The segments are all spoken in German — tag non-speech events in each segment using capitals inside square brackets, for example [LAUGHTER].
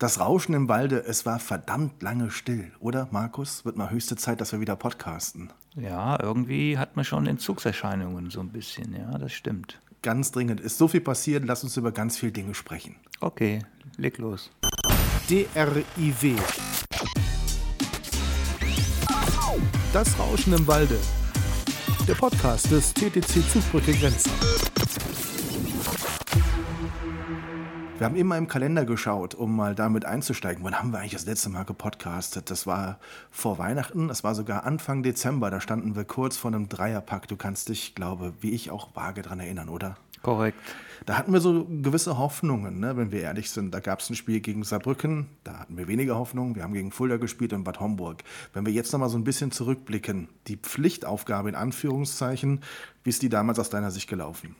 Das Rauschen im Walde, es war verdammt lange still, oder Markus? Wird mal höchste Zeit, dass wir wieder podcasten. Ja, irgendwie hat man schon Entzugserscheinungen so ein bisschen, ja, das stimmt. Ganz dringend. Ist so viel passiert, lass uns über ganz viele Dinge sprechen. Okay, leg los. DRIW. Das Rauschen im Walde. Der Podcast des TTC Zugbrücke Grenzen. Wir haben immer im Kalender geschaut, um mal damit einzusteigen. Wann haben wir eigentlich das letzte Mal gepodcastet? Das war vor Weihnachten, das war sogar Anfang Dezember. Da standen wir kurz vor einem Dreierpack. Du kannst dich, glaube wie ich, auch vage daran erinnern, oder? Korrekt. Da hatten wir so gewisse Hoffnungen, ne, wenn wir ehrlich sind. Da gab es ein Spiel gegen Saarbrücken, da hatten wir weniger Hoffnung. Wir haben gegen Fulda gespielt und Bad Homburg. Wenn wir jetzt nochmal so ein bisschen zurückblicken, die Pflichtaufgabe in Anführungszeichen, wie ist die damals aus deiner Sicht gelaufen?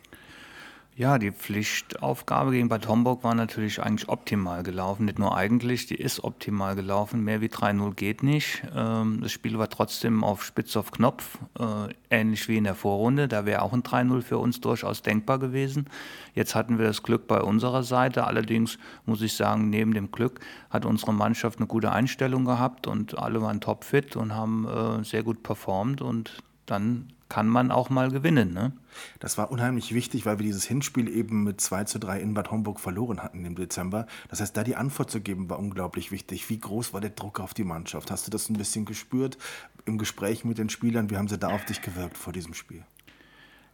Ja, die Pflichtaufgabe gegen Bad Homburg war natürlich eigentlich optimal gelaufen. Nicht nur eigentlich, die ist optimal gelaufen. Mehr wie 3-0 geht nicht. Ähm, das Spiel war trotzdem auf Spitz auf Knopf, äh, ähnlich wie in der Vorrunde. Da wäre auch ein 3-0 für uns durchaus denkbar gewesen. Jetzt hatten wir das Glück bei unserer Seite. Allerdings muss ich sagen, neben dem Glück hat unsere Mannschaft eine gute Einstellung gehabt und alle waren topfit und haben äh, sehr gut performt. Und dann kann man auch mal gewinnen. Ne? Das war unheimlich wichtig, weil wir dieses Hinspiel eben mit 2 zu 3 in Bad Homburg verloren hatten im Dezember. Das heißt, da die Antwort zu geben, war unglaublich wichtig. Wie groß war der Druck auf die Mannschaft? Hast du das ein bisschen gespürt im Gespräch mit den Spielern? Wie haben sie da auf dich gewirkt vor diesem Spiel?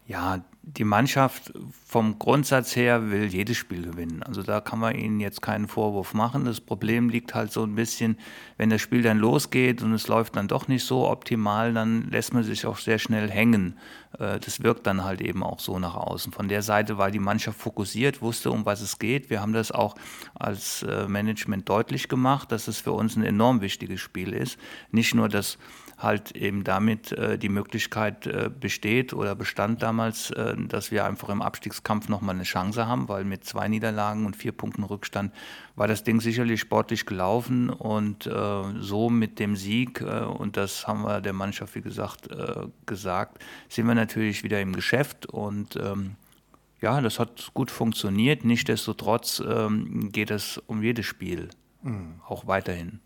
Ja, die Mannschaft vom Grundsatz her will jedes Spiel gewinnen. Also da kann man ihnen jetzt keinen Vorwurf machen. Das Problem liegt halt so ein bisschen, wenn das Spiel dann losgeht und es läuft dann doch nicht so optimal, dann lässt man sich auch sehr schnell hängen. Äh, das wirkt dann halt eben auch so nach außen. Von der Seite war die Mannschaft fokussiert, wusste, um was es geht. Wir haben das auch als äh, Management deutlich gemacht, dass es für uns ein enorm wichtiges Spiel ist. Nicht nur das halt eben damit äh, die Möglichkeit äh, besteht oder bestand damals, äh, dass wir einfach im Abstiegskampf nochmal eine Chance haben, weil mit zwei Niederlagen und vier Punkten Rückstand war das Ding sicherlich sportlich gelaufen und äh, so mit dem Sieg, äh, und das haben wir der Mannschaft, wie gesagt, äh, gesagt, sind wir natürlich wieder im Geschäft und ähm, ja, das hat gut funktioniert. Nichtsdestotrotz ähm, geht es um jedes Spiel, mhm. auch weiterhin.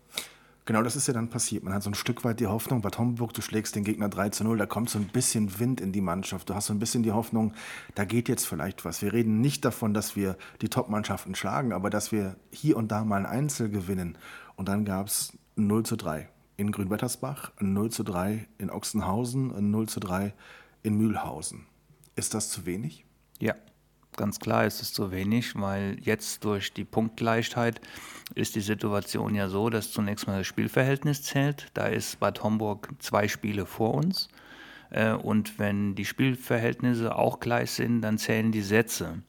Genau, das ist ja dann passiert. Man hat so ein Stück weit die Hoffnung, Bad Homburg, du schlägst den Gegner 3 zu 0, da kommt so ein bisschen Wind in die Mannschaft. Du hast so ein bisschen die Hoffnung, da geht jetzt vielleicht was. Wir reden nicht davon, dass wir die Top-Mannschaften schlagen, aber dass wir hier und da mal ein Einzel gewinnen. Und dann gab es 0 zu 3 in Grünwettersbach, 0 zu 3 in Ochsenhausen, 0 zu 3 in Mühlhausen. Ist das zu wenig? Ja, ganz klar ist es zu wenig, weil jetzt durch die Punktgleichheit ist die Situation ja so, dass zunächst mal das Spielverhältnis zählt. Da ist Bad Homburg zwei Spiele vor uns. Äh, und wenn die Spielverhältnisse auch gleich sind, dann zählen die Sätze.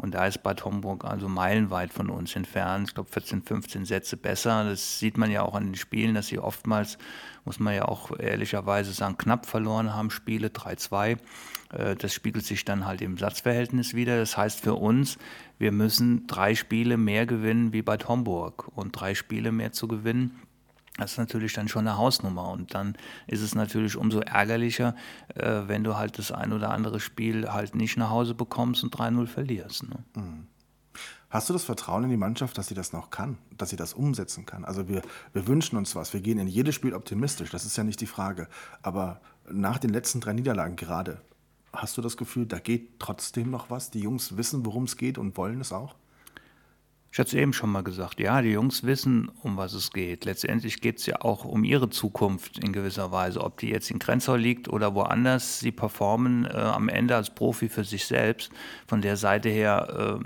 Und da ist Bad Homburg also meilenweit von uns entfernt. Ich glaube 14, 15 Sätze besser. Das sieht man ja auch an den Spielen, dass sie oftmals, muss man ja auch ehrlicherweise sagen, knapp verloren haben, Spiele 3-2. Äh, das spiegelt sich dann halt im Satzverhältnis wieder. Das heißt für uns, wir müssen drei Spiele mehr gewinnen wie Bad Homburg. Und drei Spiele mehr zu gewinnen, das ist natürlich dann schon eine Hausnummer. Und dann ist es natürlich umso ärgerlicher, äh, wenn du halt das ein oder andere Spiel halt nicht nach Hause bekommst und 3-0 verlierst. Ne? Mhm. Hast du das Vertrauen in die Mannschaft, dass sie das noch kann, dass sie das umsetzen kann? Also wir, wir wünschen uns was, wir gehen in jedes Spiel optimistisch, das ist ja nicht die Frage. Aber nach den letzten drei Niederlagen gerade, Hast du das Gefühl, da geht trotzdem noch was? Die Jungs wissen, worum es geht und wollen es auch? Ich hatte es eben schon mal gesagt, ja, die Jungs wissen, um was es geht. Letztendlich geht es ja auch um ihre Zukunft in gewisser Weise. Ob die jetzt in Grenzau liegt oder woanders, sie performen äh, am Ende als Profi für sich selbst. Von der Seite her äh,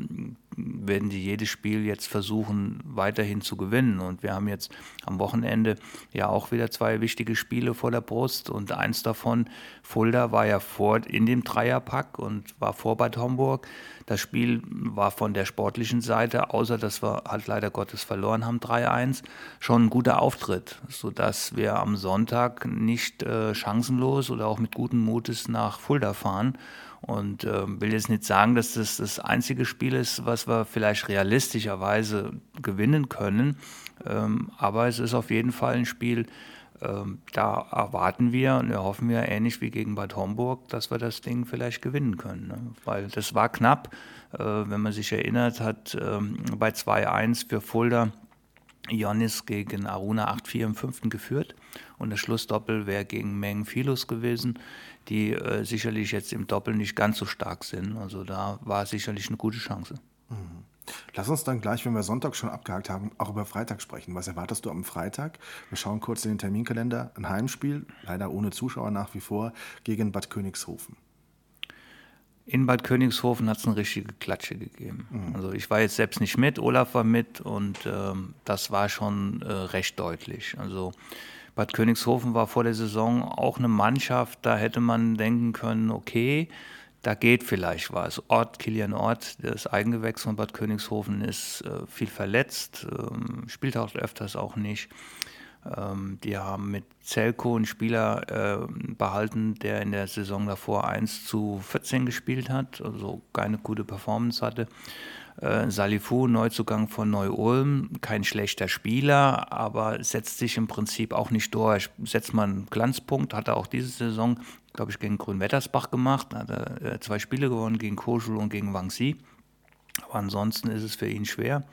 werden die jedes Spiel jetzt versuchen, weiterhin zu gewinnen. Und wir haben jetzt am Wochenende ja auch wieder zwei wichtige Spiele vor der Brust. Und eins davon, Fulda, war ja vor in dem Dreierpack und war vor Bad Homburg. Das Spiel war von der sportlichen Seite, außer dass wir halt leider Gottes verloren haben, 3-1, schon ein guter Auftritt, sodass wir am Sonntag nicht äh, chancenlos oder auch mit gutem Mutes nach Fulda fahren und äh, will jetzt nicht sagen, dass das das einzige Spiel ist, was wir vielleicht realistischerweise gewinnen können. Ähm, aber es ist auf jeden Fall ein Spiel, ähm, da erwarten wir und hoffen wir ähnlich wie gegen Bad Homburg, dass wir das Ding vielleicht gewinnen können. Ne? Weil das war knapp. Äh, wenn man sich erinnert hat, äh, bei 2-1 für Fulda Ionis gegen Aruna 8-4 im fünften geführt und das Schlussdoppel wäre gegen Meng Philos gewesen, die äh, sicherlich jetzt im Doppel nicht ganz so stark sind. Also da war sicherlich eine gute Chance. Mhm. Lass uns dann gleich, wenn wir Sonntag schon abgehakt haben, auch über Freitag sprechen. Was erwartest du am Freitag? Wir schauen kurz in den Terminkalender. Ein Heimspiel, leider ohne Zuschauer nach wie vor, gegen Bad Königshofen. In Bad Königshofen hat es eine richtige Klatsche gegeben. Mhm. Also ich war jetzt selbst nicht mit, Olaf war mit und ähm, das war schon äh, recht deutlich. Also Bad Königshofen war vor der Saison auch eine Mannschaft, da hätte man denken können, okay, da geht vielleicht was. Ort, Kilian Ort, das Eigengewächs von Bad Königshofen, ist äh, viel verletzt, ähm, spielt auch öfters auch nicht. Ähm, die haben mit Zelko einen Spieler äh, behalten, der in der Saison davor 1 zu 14 gespielt hat, also keine gute Performance hatte. Äh, Salifu, Neuzugang von Neu-Ulm, kein schlechter Spieler, aber setzt sich im Prinzip auch nicht durch. Setzt man einen Glanzpunkt, hat er auch diese Saison, glaube ich, gegen Grünwettersbach gemacht, hat er äh, zwei Spiele gewonnen, gegen Koschul und gegen Wangxi. Aber ansonsten ist es für ihn schwer.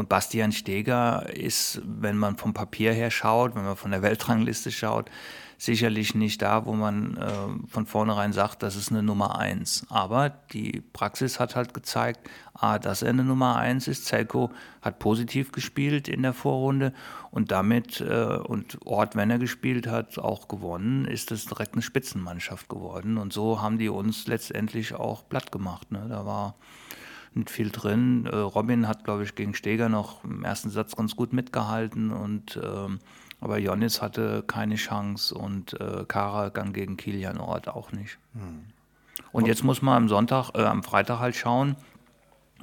Und Bastian Steger ist, wenn man vom Papier her schaut, wenn man von der Weltrangliste schaut, sicherlich nicht da, wo man äh, von vornherein sagt, das ist eine Nummer eins. Aber die Praxis hat halt gezeigt, A, dass er eine Nummer eins ist. Zelko hat positiv gespielt in der Vorrunde und damit, äh, und Ort, wenn er gespielt hat, auch gewonnen, ist es direkt eine Spitzenmannschaft geworden. Und so haben die uns letztendlich auch platt gemacht. Ne? Da war nicht viel drin. Äh, Robin hat, glaube ich, gegen Steger noch im ersten Satz ganz gut mitgehalten und ähm, aber Jonis hatte keine Chance und äh, Kara dann gegen Kilian Ort auch nicht. Hm. Und jetzt muss man am Sonntag, äh, am Freitag halt schauen,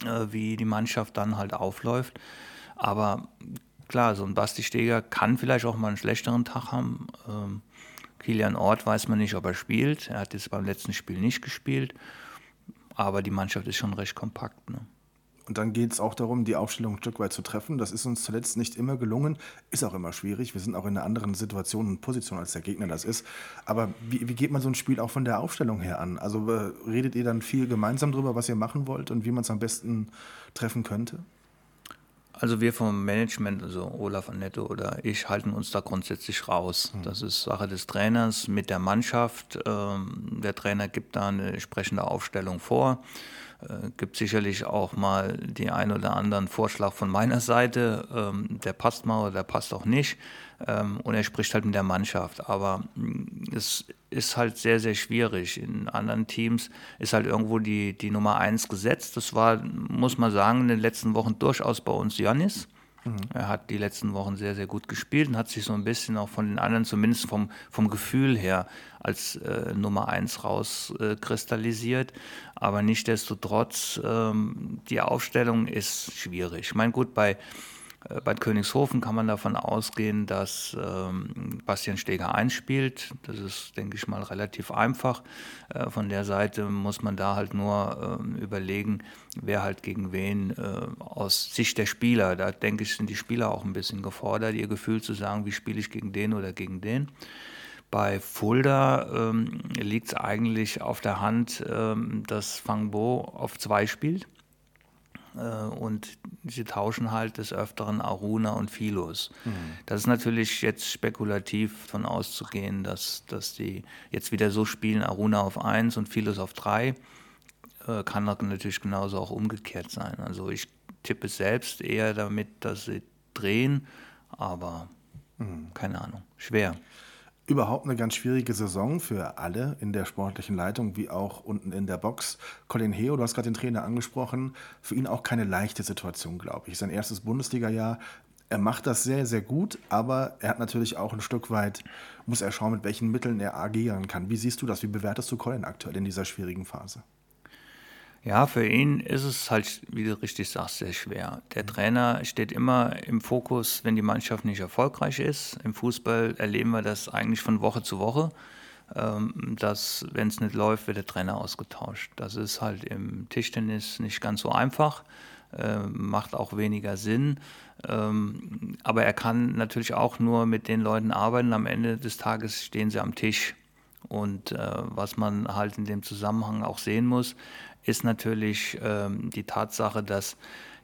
äh, wie die Mannschaft dann halt aufläuft. Aber klar, so ein Basti Steger kann vielleicht auch mal einen schlechteren Tag haben. Ähm, Kilian Ort weiß man nicht, ob er spielt. Er hat jetzt beim letzten Spiel nicht gespielt. Aber die Mannschaft ist schon recht kompakt. Ne? Und dann geht es auch darum, die Aufstellung ein Stück weit zu treffen. Das ist uns zuletzt nicht immer gelungen, ist auch immer schwierig. Wir sind auch in einer anderen Situation und Position, als der Gegner das ist. Aber wie, wie geht man so ein Spiel auch von der Aufstellung her an? Also äh, redet ihr dann viel gemeinsam darüber, was ihr machen wollt und wie man es am besten treffen könnte? Also wir vom Management, also Olaf Annette oder ich, halten uns da grundsätzlich raus. Hm. Das ist Sache des Trainers mit der Mannschaft. Ähm, der Trainer gibt da eine entsprechende Aufstellung vor. Äh, gibt sicherlich auch mal die ein oder anderen Vorschlag von meiner Seite, ähm, der passt mal oder der passt auch nicht. Ähm, und er spricht halt mit der Mannschaft. Aber mm, es ist halt sehr, sehr schwierig. In anderen Teams ist halt irgendwo die, die Nummer eins gesetzt. Das war, muss man sagen, in den letzten Wochen durchaus bei uns Janis. Mhm. Er hat die letzten Wochen sehr, sehr gut gespielt und hat sich so ein bisschen auch von den anderen, zumindest vom, vom Gefühl her, als äh, Nummer eins rauskristallisiert. Äh, Aber nichtdestotrotz, ähm, die Aufstellung ist schwierig. Ich meine, gut, bei Bad Königshofen kann man davon ausgehen, dass ähm, Bastian Steger einspielt. Das ist, denke ich mal, relativ einfach. Äh, von der Seite muss man da halt nur äh, überlegen, wer halt gegen wen äh, aus Sicht der Spieler. Da denke ich, sind die Spieler auch ein bisschen gefordert, ihr Gefühl zu sagen, wie spiele ich gegen den oder gegen den. Bei Fulda ähm, liegt es eigentlich auf der Hand, ähm, dass Fangbo auf zwei spielt. Äh, und sie tauschen halt des Öfteren Aruna und Philos. Mhm. Das ist natürlich jetzt spekulativ von auszugehen, dass, dass die jetzt wieder so spielen, Aruna auf 1 und Philos auf 3. Äh, kann natürlich genauso auch umgekehrt sein. Also ich tippe selbst eher damit, dass sie drehen, aber mhm. keine Ahnung, schwer überhaupt eine ganz schwierige Saison für alle in der sportlichen Leitung wie auch unten in der Box. Colin Heo, du hast gerade den Trainer angesprochen, für ihn auch keine leichte Situation, glaube ich. Sein erstes Bundesliga-Jahr. Er macht das sehr, sehr gut, aber er hat natürlich auch ein Stück weit, muss er schauen, mit welchen Mitteln er agieren kann. Wie siehst du das? Wie bewertest du Colin aktuell in dieser schwierigen Phase? Ja, für ihn ist es halt, wie du richtig sagst, sehr schwer. Der Trainer steht immer im Fokus, wenn die Mannschaft nicht erfolgreich ist. Im Fußball erleben wir das eigentlich von Woche zu Woche, ähm, dass, wenn es nicht läuft, wird der Trainer ausgetauscht. Das ist halt im Tischtennis nicht ganz so einfach, ähm, macht auch weniger Sinn. Ähm, aber er kann natürlich auch nur mit den Leuten arbeiten. Am Ende des Tages stehen sie am Tisch. Und äh, was man halt in dem Zusammenhang auch sehen muss, ist natürlich ähm, die Tatsache, dass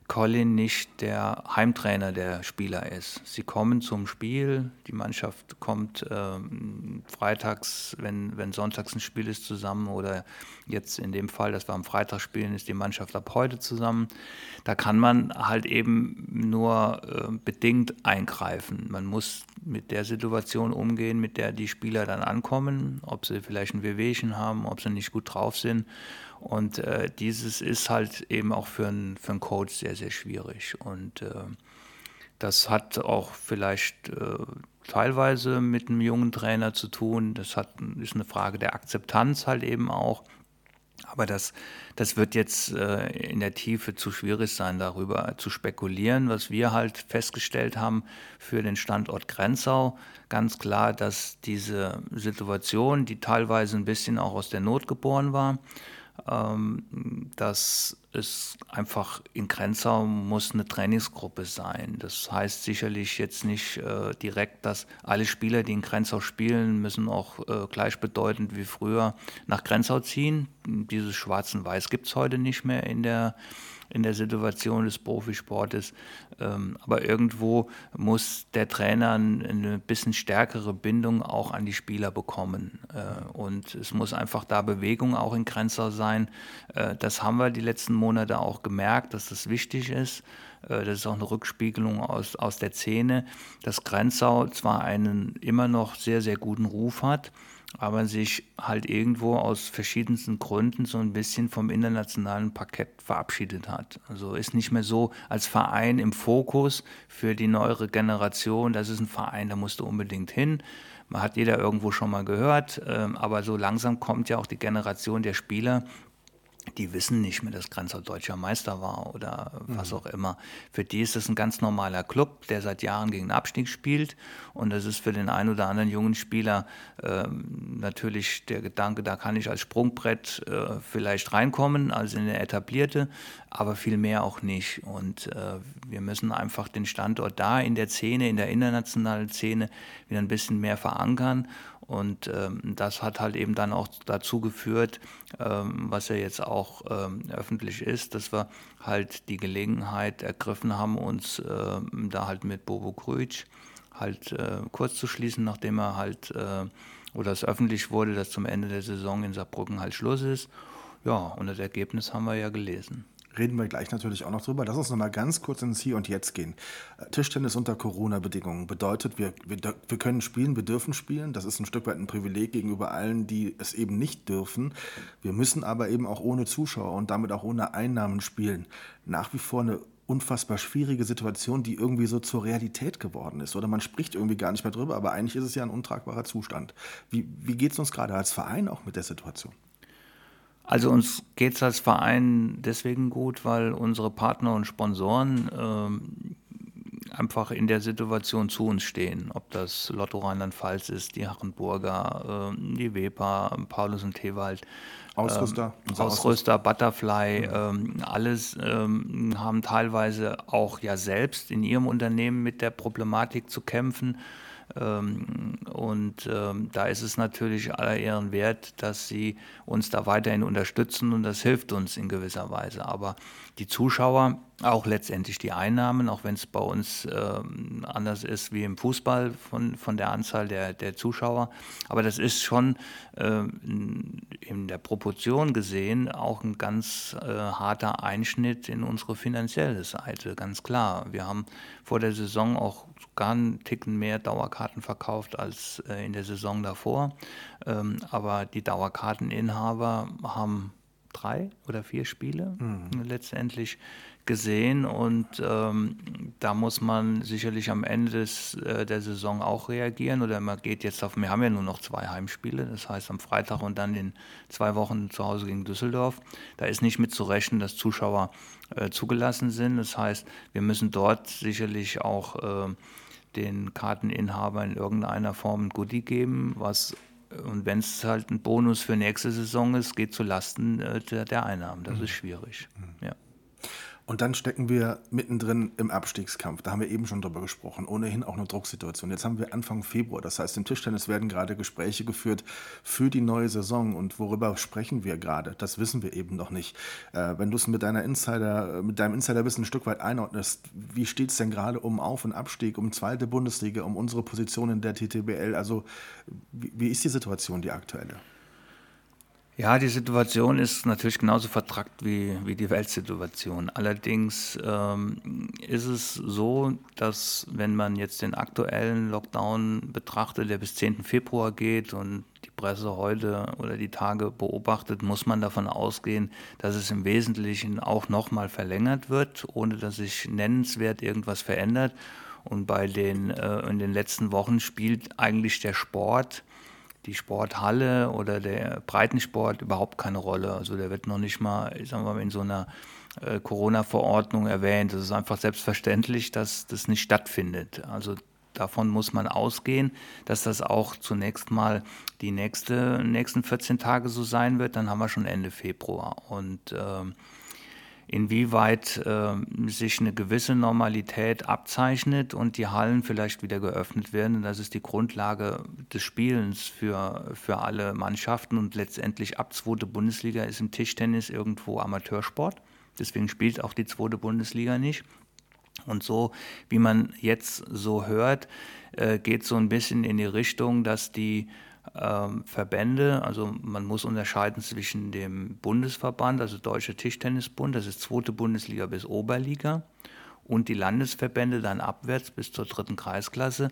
Colin nicht der Heimtrainer der Spieler ist. Sie kommen zum Spiel, die Mannschaft kommt ähm, freitags, wenn, wenn sonntags ein Spiel ist, zusammen oder jetzt in dem Fall, dass wir am Freitag spielen, ist die Mannschaft ab heute zusammen. Da kann man halt eben nur äh, bedingt eingreifen. Man muss mit der Situation umgehen, mit der die Spieler dann ankommen, ob sie vielleicht ein Wehwehchen haben, ob sie nicht gut drauf sind und äh, dieses ist halt eben auch für einen für Coach sehr, sehr schwierig. Und äh, das hat auch vielleicht äh, teilweise mit einem jungen Trainer zu tun. Das hat, ist eine Frage der Akzeptanz halt eben auch. Aber das, das wird jetzt äh, in der Tiefe zu schwierig sein, darüber zu spekulieren. Was wir halt festgestellt haben für den Standort Grenzau, ganz klar, dass diese Situation, die teilweise ein bisschen auch aus der Not geboren war, ähm, dass es einfach in Grenzau muss eine Trainingsgruppe sein. Das heißt sicherlich jetzt nicht äh, direkt, dass alle Spieler, die in Grenzau spielen, müssen auch äh, gleichbedeutend wie früher nach Grenzau ziehen. Dieses Schwarz und Weiß gibt es heute nicht mehr in der in der Situation des Profisportes. Ähm, aber irgendwo muss der Trainer eine bisschen stärkere Bindung auch an die Spieler bekommen. Äh, und es muss einfach da Bewegung auch in Grenzau sein. Äh, das haben wir die letzten Monate auch gemerkt, dass das wichtig ist. Äh, das ist auch eine Rückspiegelung aus, aus der Szene, dass Grenzau zwar einen immer noch sehr, sehr guten Ruf hat, aber sich halt irgendwo aus verschiedensten Gründen so ein bisschen vom internationalen Parkett verabschiedet hat. Also ist nicht mehr so als Verein im Fokus für die neuere Generation. Das ist ein Verein, da musst du unbedingt hin. Man hat jeder irgendwo schon mal gehört, ähm, aber so langsam kommt ja auch die Generation der Spieler, die wissen nicht mehr, dass Grenzer deutscher Meister war oder was mhm. auch immer. Für die ist das ein ganz normaler Club, der seit Jahren gegen den Abstieg spielt. Und das ist für den einen oder anderen jungen Spieler äh, natürlich der Gedanke, da kann ich als Sprungbrett äh, vielleicht reinkommen, als in eine etablierte, aber viel mehr auch nicht. Und äh, wir müssen einfach den Standort da in der Szene, in der internationalen Szene wieder ein bisschen mehr verankern und ähm, das hat halt eben dann auch dazu geführt, ähm, was ja jetzt auch ähm, öffentlich ist, dass wir halt die Gelegenheit ergriffen haben, uns ähm, da halt mit Bobo Krütsch halt äh, kurz zu schließen, nachdem er halt äh, oder es öffentlich wurde, dass zum Ende der Saison in Saarbrücken halt Schluss ist. Ja, und das Ergebnis haben wir ja gelesen reden wir gleich natürlich auch noch drüber. Lass uns noch mal ganz kurz ins Hier und Jetzt gehen. Äh, Tischtennis unter Corona-Bedingungen bedeutet, wir, wir, wir können spielen, wir dürfen spielen. Das ist ein Stück weit ein Privileg gegenüber allen, die es eben nicht dürfen. Wir müssen aber eben auch ohne Zuschauer und damit auch ohne Einnahmen spielen. Nach wie vor eine unfassbar schwierige Situation, die irgendwie so zur Realität geworden ist. Oder man spricht irgendwie gar nicht mehr drüber, aber eigentlich ist es ja ein untragbarer Zustand. Wie, wie geht es uns gerade als Verein auch mit der Situation? Also uns geht es als Verein deswegen gut, weil unsere Partner und Sponsoren äh, einfach in der Situation zu uns stehen. Ob das Lotto Rheinland-Pfalz ist, die Harrenburger, äh, die Wepa, Paulus und Tewald. Ausrüster. Ähm, Ausrüster, Butterfly, ähm, alles ähm, haben teilweise auch ja selbst in ihrem Unternehmen mit der Problematik zu kämpfen. Ähm, und ähm, da ist es natürlich aller Ehren wert, dass sie uns da weiterhin unterstützen und das hilft uns in gewisser Weise. Aber die Zuschauer, auch letztendlich die Einnahmen, auch wenn es bei uns ähm, anders ist wie im Fußball von, von der Anzahl der, der Zuschauer. Aber das ist schon in der Proportion gesehen auch ein ganz äh, harter Einschnitt in unsere finanzielle Seite, ganz klar. Wir haben vor der Saison auch gar einen Ticken mehr Dauerkarten verkauft als äh, in der Saison davor. Ähm, aber die Dauerkarteninhaber haben drei oder vier Spiele mhm. letztendlich gesehen und ähm, da muss man sicherlich am Ende des, äh, der Saison auch reagieren oder man geht jetzt auf, wir haben ja nur noch zwei Heimspiele, das heißt am Freitag und dann in zwei Wochen zu Hause gegen Düsseldorf. Da ist nicht mit zu rechnen, dass Zuschauer äh, zugelassen sind. Das heißt, wir müssen dort sicherlich auch äh, den Karteninhabern in irgendeiner Form ein Goodie geben, was und wenn es halt ein Bonus für nächste Saison ist, geht zu Lasten äh, der, der Einnahmen. Das mhm. ist schwierig. Mhm. Ja. Und dann stecken wir mittendrin im Abstiegskampf. Da haben wir eben schon drüber gesprochen. Ohnehin auch eine Drucksituation. Jetzt haben wir Anfang Februar. Das heißt, im Tischtennis werden gerade Gespräche geführt für die neue Saison. Und worüber sprechen wir gerade? Das wissen wir eben noch nicht. Äh, wenn du es mit, deiner Insider, mit deinem Insiderwissen ein Stück weit einordnest, wie steht es denn gerade um Auf- und Abstieg, um zweite Bundesliga, um unsere Position in der TTBL? Also, wie, wie ist die Situation, die aktuelle? Ja, die Situation ist natürlich genauso vertrackt wie, wie die Weltsituation. Allerdings ähm, ist es so, dass wenn man jetzt den aktuellen Lockdown betrachtet, der bis 10. Februar geht und die Presse heute oder die Tage beobachtet, muss man davon ausgehen, dass es im Wesentlichen auch nochmal verlängert wird, ohne dass sich nennenswert irgendwas verändert. Und bei den äh, in den letzten Wochen spielt eigentlich der Sport die Sporthalle oder der Breitensport überhaupt keine Rolle. Also der wird noch nicht mal, ich sag mal, in so einer äh, Corona-Verordnung erwähnt. Es ist einfach selbstverständlich, dass das nicht stattfindet. Also davon muss man ausgehen, dass das auch zunächst mal die nächste, nächsten 14 Tage so sein wird. Dann haben wir schon Ende Februar. Und ähm, inwieweit äh, sich eine gewisse Normalität abzeichnet und die Hallen vielleicht wieder geöffnet werden. das ist die Grundlage des Spielens für, für alle Mannschaften. Und letztendlich ab zweite Bundesliga ist im Tischtennis irgendwo Amateursport. Deswegen spielt auch die zweite Bundesliga nicht. Und so, wie man jetzt so hört, äh, geht so ein bisschen in die Richtung, dass die ähm, Verbände, also man muss unterscheiden zwischen dem Bundesverband, also Deutscher Tischtennisbund, das ist zweite Bundesliga bis Oberliga, und die Landesverbände dann abwärts bis zur dritten Kreisklasse,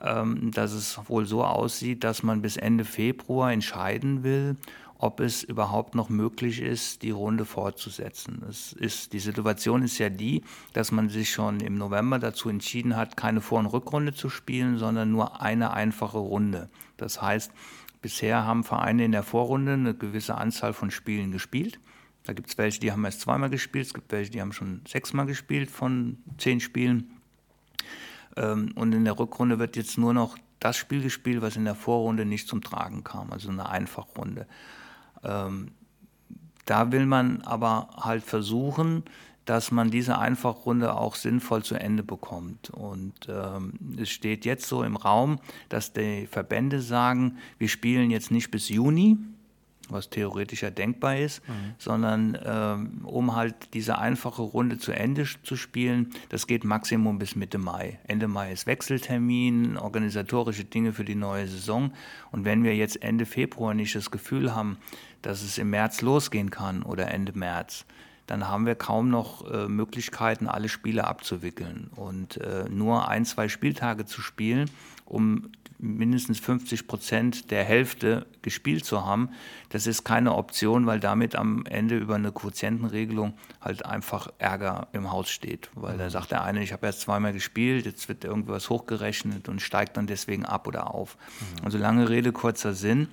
ähm, dass es wohl so aussieht, dass man bis Ende Februar entscheiden will, ob es überhaupt noch möglich ist, die Runde fortzusetzen. Es ist, die Situation ist ja die, dass man sich schon im November dazu entschieden hat, keine Vor- und Rückrunde zu spielen, sondern nur eine einfache Runde. Das heißt, bisher haben Vereine in der Vorrunde eine gewisse Anzahl von Spielen gespielt. Da gibt es welche, die haben erst zweimal gespielt, es gibt welche, die haben schon sechsmal gespielt von zehn Spielen. Ähm, und in der Rückrunde wird jetzt nur noch das Spiel gespielt, was in der Vorrunde nicht zum Tragen kam, also eine Einfachrunde. Ähm, da will man aber halt versuchen, dass man diese Einfachrunde auch sinnvoll zu Ende bekommt. Und ähm, es steht jetzt so im Raum, dass die Verbände sagen, wir spielen jetzt nicht bis Juni, was theoretisch ja denkbar ist, mhm. sondern ähm, um halt diese einfache Runde zu Ende zu spielen, das geht Maximum bis Mitte Mai. Ende Mai ist Wechseltermin, organisatorische Dinge für die neue Saison. Und wenn wir jetzt Ende Februar nicht das Gefühl haben, dass es im März losgehen kann oder Ende März, dann haben wir kaum noch äh, Möglichkeiten, alle Spiele abzuwickeln. Und äh, nur ein, zwei Spieltage zu spielen, um mindestens 50 Prozent der Hälfte gespielt zu haben, das ist keine Option, weil damit am Ende über eine Quotientenregelung halt einfach Ärger im Haus steht. Weil da mhm. sagt der eine, ich habe erst zweimal gespielt, jetzt wird irgendwas hochgerechnet und steigt dann deswegen ab oder auf. Mhm. Also lange Rede, kurzer Sinn.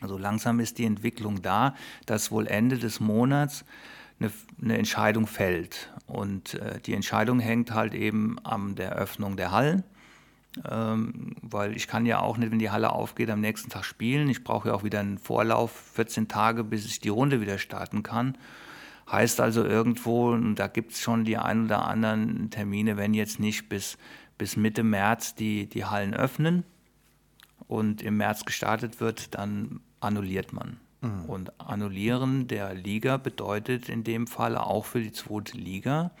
Also langsam ist die Entwicklung da, dass wohl Ende des Monats eine, eine Entscheidung fällt. Und äh, die Entscheidung hängt halt eben an der Öffnung der Hallen. Ähm, weil ich kann ja auch nicht, wenn die Halle aufgeht, am nächsten Tag spielen. Ich brauche ja auch wieder einen Vorlauf, 14 Tage, bis ich die Runde wieder starten kann. Heißt also irgendwo, und da gibt es schon die ein oder anderen Termine, wenn jetzt nicht bis, bis Mitte März die, die Hallen öffnen und im März gestartet wird, dann annulliert man. Mhm. Und annullieren der Liga bedeutet in dem Fall auch für die zweite Liga,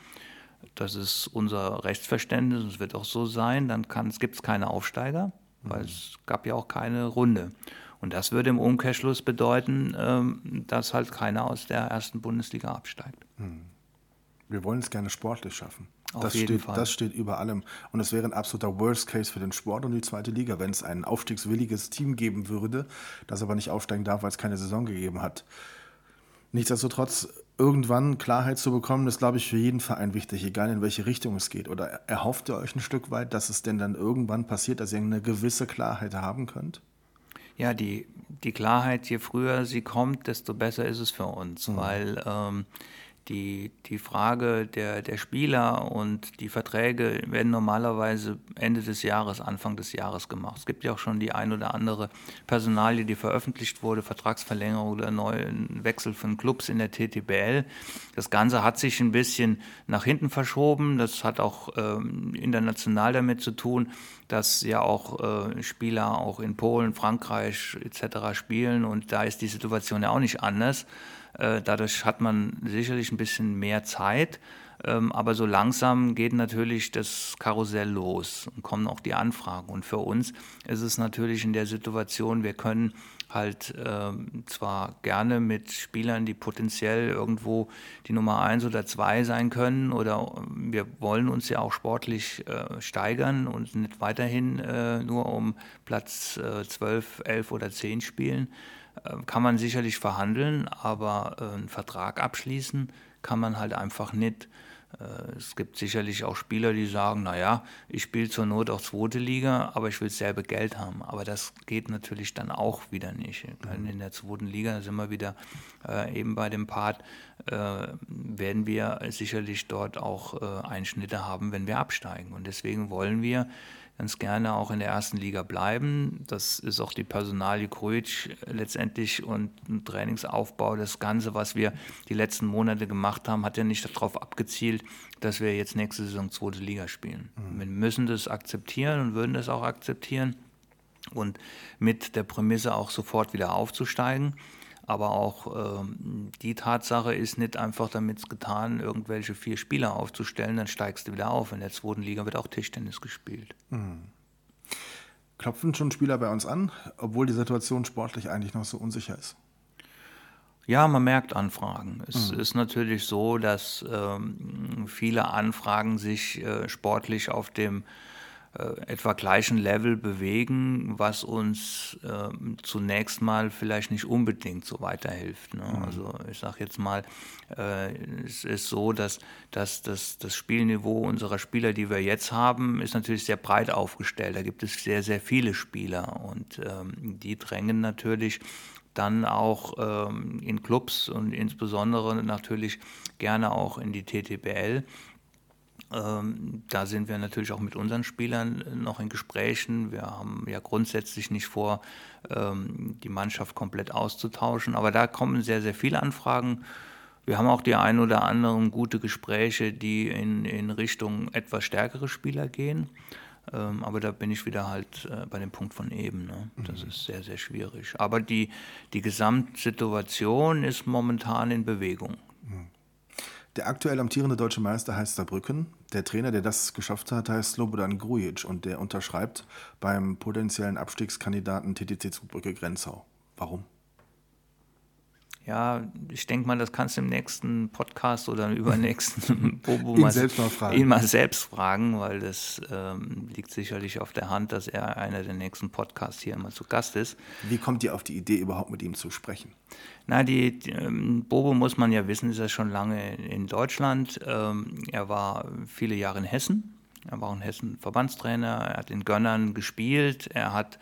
das ist unser Rechtsverständnis, es wird auch so sein, dann gibt es keine Aufsteiger, weil mhm. es gab ja auch keine Runde. Und das würde im Umkehrschluss bedeuten, ähm, dass halt keiner aus der ersten Bundesliga absteigt. Mhm. Wir wollen es gerne sportlich schaffen. Auf das, jeden steht, Fall. das steht über allem. Und es wäre ein absoluter Worst Case für den Sport und die zweite Liga, wenn es ein aufstiegswilliges Team geben würde, das aber nicht aufsteigen darf, weil es keine Saison gegeben hat. Nichtsdestotrotz, irgendwann Klarheit zu bekommen, ist, glaube ich, für jeden Verein wichtig, egal in welche Richtung es geht. Oder erhofft ihr euch ein Stück weit, dass es denn dann irgendwann passiert, dass ihr eine gewisse Klarheit haben könnt? Ja, die, die Klarheit, je früher sie kommt, desto besser ist es für uns, mhm. weil ähm, die, die Frage der, der Spieler und die Verträge werden normalerweise Ende des Jahres, Anfang des Jahres gemacht. Es gibt ja auch schon die ein oder andere Personalie, die veröffentlicht wurde, Vertragsverlängerung oder neuen Wechsel von Clubs in der TTBL. Das Ganze hat sich ein bisschen nach hinten verschoben. Das hat auch ähm, international damit zu tun, dass ja auch äh, Spieler auch in Polen, Frankreich etc. spielen und da ist die Situation ja auch nicht anders. Äh, dadurch hat man sicherlich ein bisschen mehr Zeit. Ähm, aber so langsam geht natürlich das Karussell los und kommen auch die Anfragen. Und für uns ist es natürlich in der Situation, wir können halt äh, zwar gerne mit Spielern, die potenziell irgendwo die Nummer eins oder zwei sein können, oder wir wollen uns ja auch sportlich äh, steigern und nicht weiterhin äh, nur um Platz 12, 11 oder 10 spielen. Äh, kann man sicherlich verhandeln, aber äh, einen Vertrag abschließen kann man halt einfach nicht. Äh, es gibt sicherlich auch Spieler, die sagen, naja, ich spiele zur Not auch zweite Liga, aber ich will selber Geld haben. Aber das geht natürlich dann auch wieder nicht. In der zweiten Liga sind wir wieder äh, eben bei dem Part, äh, werden wir sicherlich dort auch äh, Einschnitte haben, wenn wir absteigen. Und deswegen wollen wir ganz gerne auch in der ersten Liga bleiben. Das ist auch die Personalie Krujic letztendlich und ein Trainingsaufbau. Das Ganze, was wir die letzten Monate gemacht haben, hat ja nicht darauf abgezielt, dass wir jetzt nächste Saison zweite Liga spielen. Mhm. Wir müssen das akzeptieren und würden das auch akzeptieren und mit der Prämisse auch sofort wieder aufzusteigen. Aber auch ähm, die Tatsache ist nicht einfach damit getan, irgendwelche vier Spieler aufzustellen, dann steigst du wieder auf. In der zweiten Liga wird auch Tischtennis gespielt. Mhm. Klopfen schon Spieler bei uns an, obwohl die Situation sportlich eigentlich noch so unsicher ist? Ja, man merkt Anfragen. Es mhm. ist natürlich so, dass ähm, viele Anfragen sich äh, sportlich auf dem etwa gleichen Level bewegen, was uns äh, zunächst mal vielleicht nicht unbedingt so weiterhilft. Ne? Mhm. Also ich sage jetzt mal, äh, es ist so, dass, dass, dass das Spielniveau unserer Spieler, die wir jetzt haben, ist natürlich sehr breit aufgestellt. Da gibt es sehr, sehr viele Spieler und ähm, die drängen natürlich dann auch ähm, in Clubs und insbesondere natürlich gerne auch in die TTBL. Ähm, da sind wir natürlich auch mit unseren Spielern noch in Gesprächen. Wir haben ja grundsätzlich nicht vor, ähm, die Mannschaft komplett auszutauschen, aber da kommen sehr, sehr viele Anfragen. Wir haben auch die ein oder anderen gute Gespräche, die in, in Richtung etwas stärkere Spieler gehen. Ähm, aber da bin ich wieder halt äh, bei dem Punkt von eben. Ne? Das mhm. ist sehr, sehr schwierig. Aber die, die Gesamtsituation ist momentan in Bewegung. Mhm. Der aktuell amtierende deutsche Meister heißt Saarbrücken. Der Trainer, der das geschafft hat, heißt Slobodan Grujic und der unterschreibt beim potenziellen Abstiegskandidaten TTC Zugbrücke Grenzau. Warum? Ja, ich denke mal, das kannst du im nächsten Podcast oder im übernächsten [LAUGHS] Bobo ihn, mal, selbst mal fragen. ihn mal selbst fragen, weil das ähm, liegt sicherlich auf der Hand, dass er einer der nächsten Podcasts hier immer zu Gast ist. Wie kommt ihr auf die Idee, überhaupt mit ihm zu sprechen? Na, die, die ähm, Bobo muss man ja wissen, ist ja schon lange in Deutschland. Ähm, er war viele Jahre in Hessen. Er war auch in Hessen Verbandstrainer. Er hat in Gönnern gespielt. Er hat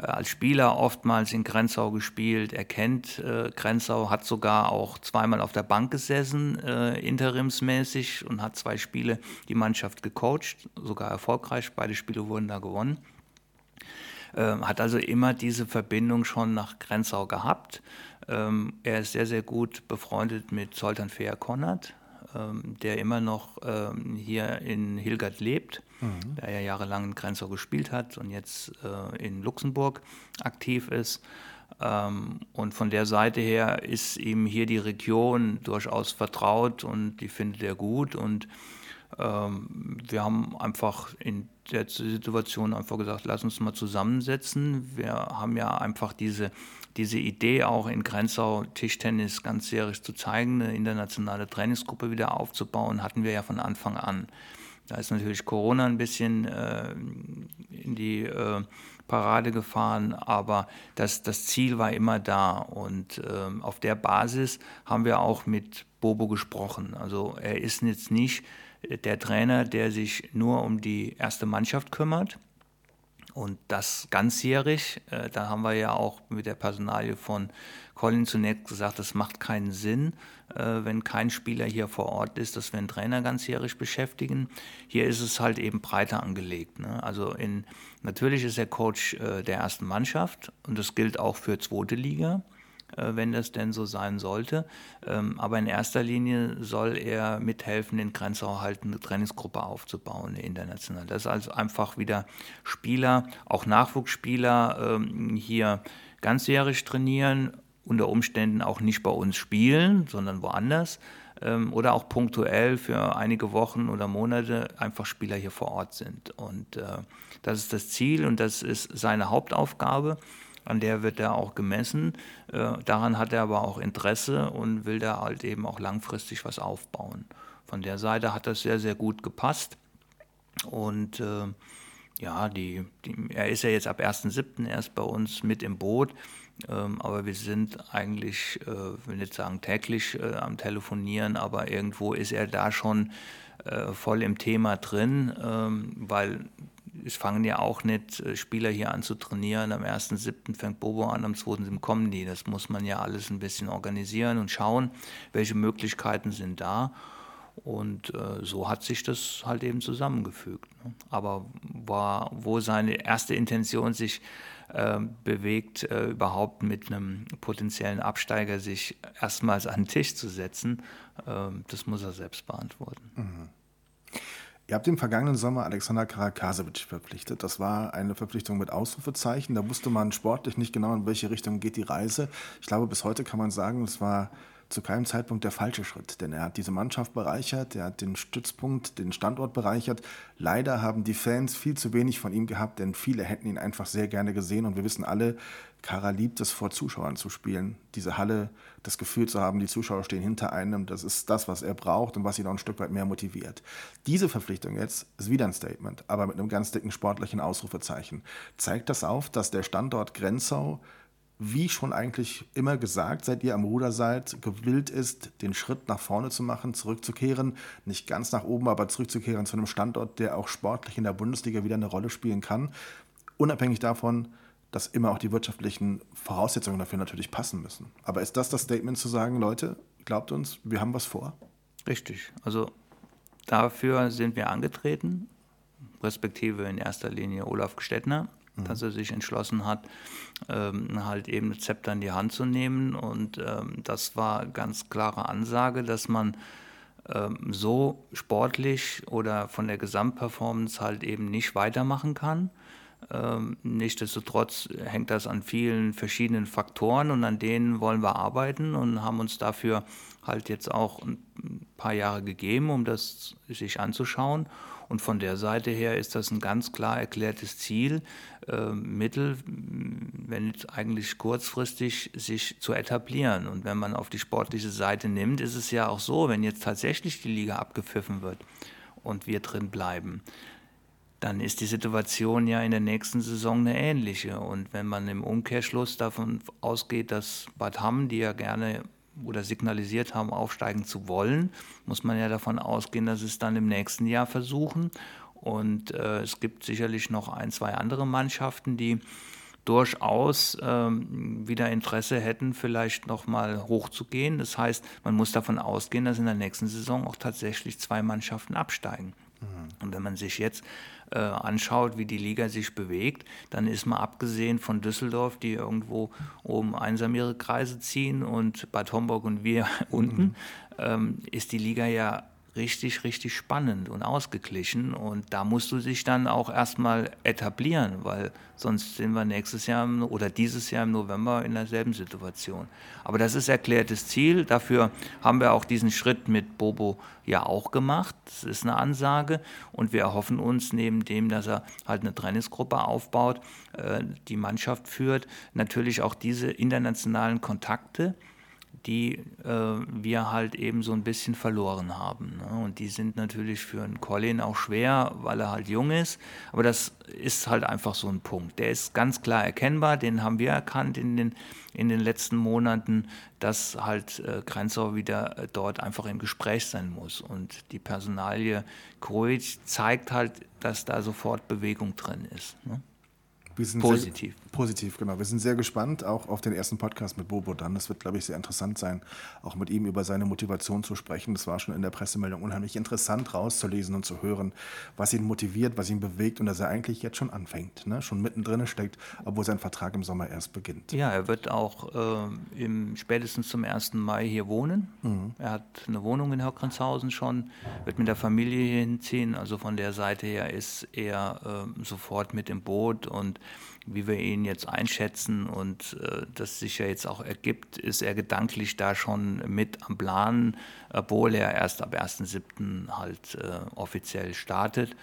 als Spieler oftmals in Grenzau gespielt. Er kennt äh, Grenzau, hat sogar auch zweimal auf der Bank gesessen, äh, interimsmäßig, und hat zwei Spiele die Mannschaft gecoacht, sogar erfolgreich. Beide Spiele wurden da gewonnen. Äh, hat also immer diese Verbindung schon nach Grenzau gehabt. Ähm, er ist sehr, sehr gut befreundet mit Zoltan Feher Konrad, ähm, der immer noch ähm, hier in Hilgert lebt, mhm. der ja jahrelang in Grenzau gespielt hat und jetzt äh, in Luxemburg aktiv ist. Ähm, und von der Seite her ist ihm hier die Region durchaus vertraut und die findet er gut. Und wir haben einfach in der Situation einfach gesagt, lass uns mal zusammensetzen. Wir haben ja einfach diese, diese Idee auch in Grenzau Tischtennis ganzjährig zu zeigen, eine internationale Trainingsgruppe wieder aufzubauen, hatten wir ja von Anfang an. Da ist natürlich Corona ein bisschen äh, in die äh, Parade gefahren, aber das, das Ziel war immer da. Und äh, auf der Basis haben wir auch mit Bobo gesprochen. Also er ist jetzt nicht der Trainer, der sich nur um die erste Mannschaft kümmert Und das ganzjährig, äh, da haben wir ja auch mit der Personalie von Colin zunächst gesagt, das macht keinen Sinn, äh, wenn kein Spieler hier vor Ort ist, dass wir einen Trainer ganzjährig beschäftigen. Hier ist es halt eben breiter angelegt. Ne? Also in, natürlich ist er Coach äh, der ersten Mannschaft und das gilt auch für zweite Liga wenn das denn so sein sollte. Ähm, aber in erster Linie soll er mithelfen, in Grenzau halt eine Trainingsgruppe aufzubauen, international. Das ist also einfach wieder Spieler, auch Nachwuchsspieler ähm, hier ganzjährig trainieren unter Umständen auch nicht bei uns spielen, sondern woanders ähm, oder auch punktuell für einige Wochen oder Monate einfach Spieler hier vor Ort sind. Und äh, das ist das Ziel und das ist seine Hauptaufgabe. An der wird er auch gemessen. Äh, daran hat er aber auch Interesse und will da halt eben auch langfristig was aufbauen. Von der Seite hat das sehr, sehr gut gepasst. Und äh, ja, die, die, er ist ja jetzt ab 1.7. erst bei uns mit im Boot. Ähm, aber wir sind eigentlich, äh, will nicht sagen täglich äh, am Telefonieren, aber irgendwo ist er da schon äh, voll im Thema drin, ähm, weil es fangen ja auch nicht äh, Spieler hier an zu trainieren. Am 1.7. fängt Bobo an, am 2.7. kommen die. Das muss man ja alles ein bisschen organisieren und schauen, welche Möglichkeiten sind da. Und äh, so hat sich das halt eben zusammengefügt. Ne? Aber war, wo seine erste Intention sich äh, bewegt, äh, überhaupt mit einem potenziellen Absteiger sich erstmals an den Tisch zu setzen, ähm, das muss er selbst beantworten. Mhm. Ihr habt im vergangenen Sommer Alexander Karakasevic verpflichtet. Das war eine Verpflichtung mit Ausrufezeichen. Da wusste man sportlich nicht genau, in welche Richtung geht die Reise. Ich glaube, bis heute kann man sagen, es war zu keinem Zeitpunkt der falsche Schritt, denn er hat diese Mannschaft bereichert, er hat den Stützpunkt, den Standort bereichert. Leider haben die Fans viel zu wenig von ihm gehabt, denn viele hätten ihn einfach sehr gerne gesehen und wir wissen alle, Kara liebt es, vor Zuschauern zu spielen. Diese Halle, das Gefühl zu haben, die Zuschauer stehen hinter einem, das ist das, was er braucht und was ihn auch ein Stück weit mehr motiviert. Diese Verpflichtung jetzt ist wieder ein Statement, aber mit einem ganz dicken sportlichen Ausrufezeichen. Zeigt das auf, dass der Standort Grenzau wie schon eigentlich immer gesagt, seit ihr am Ruder seid, gewillt ist, den Schritt nach vorne zu machen, zurückzukehren, nicht ganz nach oben, aber zurückzukehren zu einem Standort, der auch sportlich in der Bundesliga wieder eine Rolle spielen kann, unabhängig davon, dass immer auch die wirtschaftlichen Voraussetzungen dafür natürlich passen müssen. Aber ist das das Statement zu sagen, Leute, glaubt uns, wir haben was vor? Richtig. Also dafür sind wir angetreten, respektive in erster Linie Olaf Gstettner, mhm. dass er sich entschlossen hat, ähm, halt eben das Zepter in die Hand zu nehmen. Und ähm, das war ganz klare Ansage, dass man ähm, so sportlich oder von der Gesamtperformance halt eben nicht weitermachen kann. Ähm, nichtsdestotrotz hängt das an vielen verschiedenen Faktoren und an denen wollen wir arbeiten und haben uns dafür halt jetzt auch ein paar Jahre gegeben, um das sich anzuschauen. Und von der Seite her ist das ein ganz klar erklärtes Ziel, äh, Mittel, wenn nicht eigentlich kurzfristig, sich zu etablieren. Und wenn man auf die sportliche Seite nimmt, ist es ja auch so, wenn jetzt tatsächlich die Liga abgepfiffen wird und wir drin bleiben, dann ist die Situation ja in der nächsten Saison eine ähnliche. Und wenn man im Umkehrschluss davon ausgeht, dass Bad Hamm, die ja gerne oder signalisiert haben, aufsteigen zu wollen, muss man ja davon ausgehen, dass sie es dann im nächsten Jahr versuchen. Und äh, es gibt sicherlich noch ein, zwei andere Mannschaften, die durchaus ähm, wieder Interesse hätten, vielleicht nochmal hochzugehen. Das heißt, man muss davon ausgehen, dass in der nächsten Saison auch tatsächlich zwei Mannschaften absteigen. Mhm. Und wenn man sich jetzt äh, anschaut, wie die Liga sich bewegt, dann ist mal abgesehen von Düsseldorf, die irgendwo oben einsam ihre Kreise ziehen und Bad Homburg und wir [LAUGHS] unten, mhm. ähm, ist die Liga ja richtig, richtig spannend und ausgeglichen. Und da musst du dich dann auch erstmal etablieren, weil sonst sind wir nächstes Jahr oder dieses Jahr im November in derselben Situation. Aber das ist erklärtes Ziel. Dafür haben wir auch diesen Schritt mit Bobo ja auch gemacht. Das ist eine Ansage. Und wir erhoffen uns neben dem, dass er halt eine Trainingsgruppe aufbaut, äh, die Mannschaft führt, natürlich auch diese internationalen Kontakte die äh, wir halt eben so ein bisschen verloren haben. Ne? Und die sind natürlich für einen Colin auch schwer, weil er halt jung ist. Aber das ist halt einfach so ein Punkt. Der ist ganz klar erkennbar, den haben wir erkannt in den, in den letzten Monaten, dass halt äh, Grenzau wieder äh, dort einfach im Gespräch sein muss. Und die Personalie Kroic zeigt halt, dass da sofort Bewegung drin ist. Ne? positiv. Sehr, positiv, genau. Wir sind sehr gespannt auch auf den ersten Podcast mit Bobo dann. Das wird, glaube ich, sehr interessant sein, auch mit ihm über seine Motivation zu sprechen. Das war schon in der Pressemeldung unheimlich interessant rauszulesen und zu hören, was ihn motiviert, was ihn bewegt und dass er eigentlich jetzt schon anfängt, ne? schon mittendrin steckt, obwohl sein Vertrag im Sommer erst beginnt. Ja, er wird auch äh, im, spätestens zum 1. Mai hier wohnen. Mhm. Er hat eine Wohnung in Höckrenshausen schon, wird mit der Familie hier hinziehen. Also von der Seite her ist er äh, sofort mit im Boot und wie wir ihn jetzt einschätzen und äh, das sich ja jetzt auch ergibt, ist er gedanklich da schon mit am Plan, obwohl er erst ab 1.7. halt äh, offiziell startet.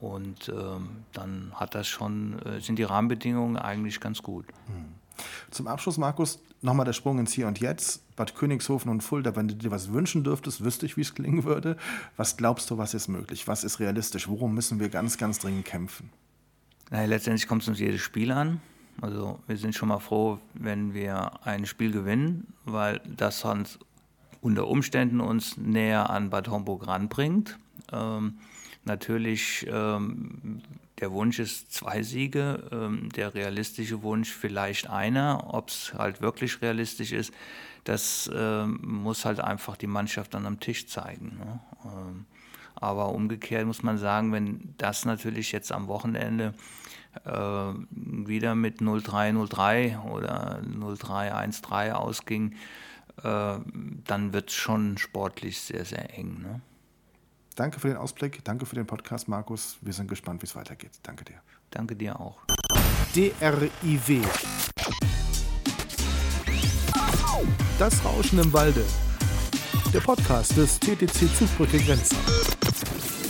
Und ähm, dann hat das schon, äh, sind die Rahmenbedingungen eigentlich ganz gut. Hm. Zum Abschluss, Markus, nochmal der Sprung ins Hier und Jetzt. Bad Königshofen und Fulda, wenn du dir was wünschen dürftest, wüsste ich, wie es klingen würde. Was glaubst du, was ist möglich? Was ist realistisch? Worum müssen wir ganz, ganz dringend kämpfen? Naja, letztendlich kommt es uns jedes Spiel an. Also wir sind schon mal froh, wenn wir ein Spiel gewinnen, weil das uns unter Umständen uns näher an Bad Homburg ranbringt. Ähm, natürlich, ähm, der Wunsch ist zwei Siege, ähm, der realistische Wunsch vielleicht einer. Ob es halt wirklich realistisch ist, das ähm, muss halt einfach die Mannschaft dann am Tisch zeigen. Ne? Aber umgekehrt muss man sagen, wenn das natürlich jetzt am Wochenende äh, wieder mit 0-3-0-3 oder 0-3-1-3 ausging, äh, dann wird es schon sportlich sehr, sehr eng. Ne? Danke für den Ausblick, danke für den Podcast, Markus. Wir sind gespannt, wie es weitergeht. Danke dir. Danke dir auch. DRIW. Das Rauschen im Walde der Podcast des TTC Zugbrücke Grenzen. Thanks.